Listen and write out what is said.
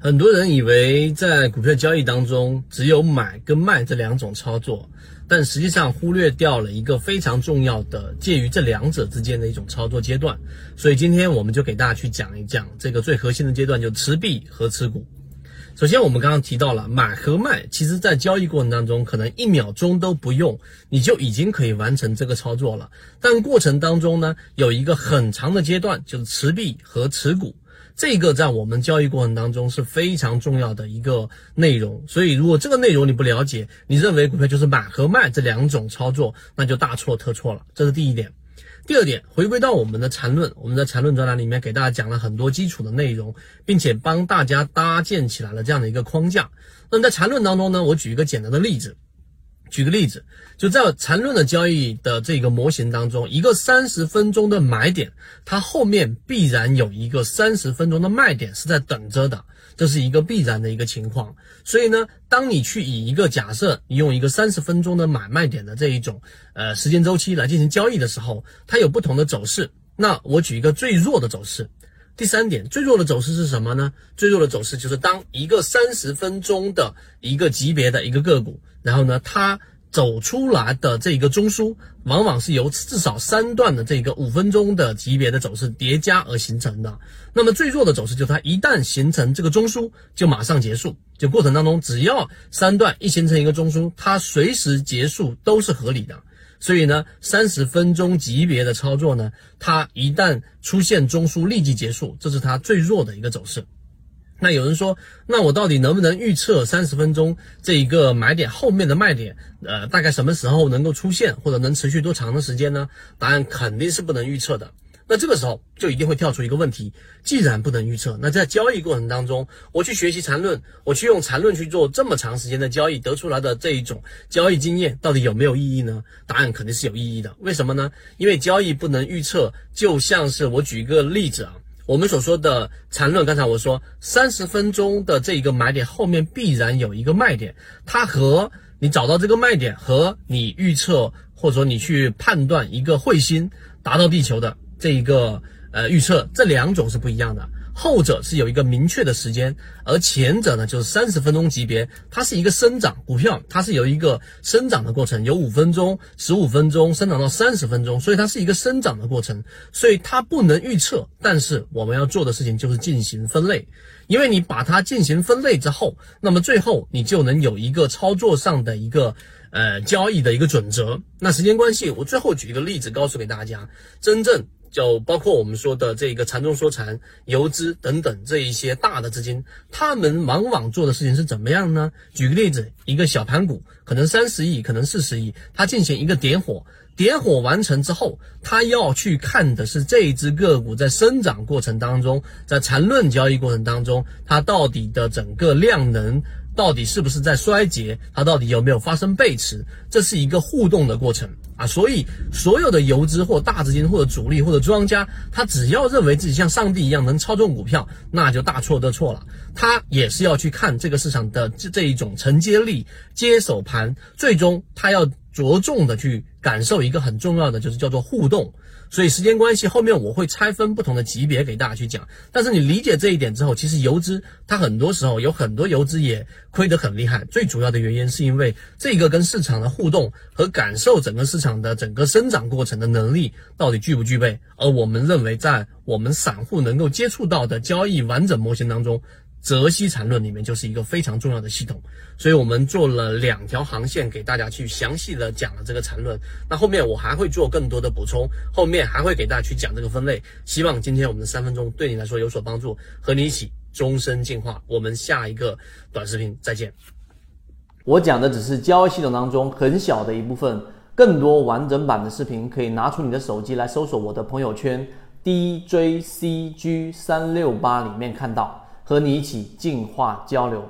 很多人以为在股票交易当中只有买跟卖这两种操作，但实际上忽略掉了一个非常重要的介于这两者之间的一种操作阶段。所以今天我们就给大家去讲一讲这个最核心的阶段，就持币和持股。首先，我们刚刚提到了买和卖，其实在交易过程当中，可能一秒钟都不用，你就已经可以完成这个操作了。但过程当中呢，有一个很长的阶段，就是持币和持股。这个在我们交易过程当中是非常重要的一个内容，所以如果这个内容你不了解，你认为股票就是买和卖这两种操作，那就大错特错了。这是第一点。第二点，回归到我们的缠论，我们在缠论专栏里面给大家讲了很多基础的内容，并且帮大家搭建起来了这样的一个框架。那么在缠论当中呢，我举一个简单的例子。举个例子，就在缠论的交易的这个模型当中，一个三十分钟的买点，它后面必然有一个三十分钟的卖点是在等着的，这是一个必然的一个情况。所以呢，当你去以一个假设，你用一个三十分钟的买卖点的这一种呃时间周期来进行交易的时候，它有不同的走势。那我举一个最弱的走势。第三点，最弱的走势是什么呢？最弱的走势就是当一个三十分钟的一个级别的一个个股，然后呢，它走出来的这个中枢，往往是由至少三段的这个五分钟的级别的走势叠加而形成的。那么最弱的走势就是它一旦形成这个中枢，就马上结束。就过程当中，只要三段一形成一个中枢，它随时结束都是合理的。所以呢，三十分钟级别的操作呢，它一旦出现中枢立即结束，这是它最弱的一个走势。那有人说，那我到底能不能预测三十分钟这一个买点后面的卖点？呃，大概什么时候能够出现，或者能持续多长的时间呢？答案肯定是不能预测的。那这个时候就一定会跳出一个问题：既然不能预测，那在交易过程当中，我去学习缠论，我去用缠论去做这么长时间的交易，得出来的这一种交易经验，到底有没有意义呢？答案肯定是有意义的。为什么呢？因为交易不能预测，就像是我举一个例子啊，我们所说的缠论，刚才我说三十分钟的这一个买点后面必然有一个卖点，它和你找到这个卖点，和你预测或者说你去判断一个彗星达到地球的。这一个呃预测，这两种是不一样的。后者是有一个明确的时间，而前者呢就是三十分钟级别，它是一个生长股票，它是有一个生长的过程，有五分钟、十五分钟生长到三十分钟，所以它是一个生长的过程，所以它不能预测。但是我们要做的事情就是进行分类，因为你把它进行分类之后，那么最后你就能有一个操作上的一个呃交易的一个准则。那时间关系，我最后举一个例子告诉给大家，真正。就包括我们说的这个禅中说禅、游资等等这一些大的资金，他们往往做的事情是怎么样呢？举个例子，一个小盘股可能三十亿，可能四十亿，它进行一个点火，点火完成之后，他要去看的是这一只个股在生长过程当中，在缠论交易过程当中，它到底的整个量能。到底是不是在衰竭？它到底有没有发生背驰？这是一个互动的过程啊！所以所有的游资或大资金或者主力或者庄家，他只要认为自己像上帝一样能操纵股票，那就大错特错了。他也是要去看这个市场的这这一种承接力、接手盘，最终他要着重的去感受一个很重要的，就是叫做互动。所以时间关系，后面我会拆分不同的级别给大家去讲。但是你理解这一点之后，其实游资它很多时候有很多游资也亏得很厉害。最主要的原因是因为这个跟市场的互动和感受整个市场的整个生长过程的能力到底具不具备。而我们认为，在我们散户能够接触到的交易完整模型当中。泽西缠论里面就是一个非常重要的系统，所以我们做了两条航线给大家去详细的讲了这个缠论。那后面我还会做更多的补充，后面还会给大家去讲这个分类。希望今天我们的三分钟对你来说有所帮助，和你一起终身进化。我们下一个短视频再见。我讲的只是交易系统当中很小的一部分，更多完整版的视频可以拿出你的手机来搜索我的朋友圈 DJCG 三六八里面看到。和你一起进化交流。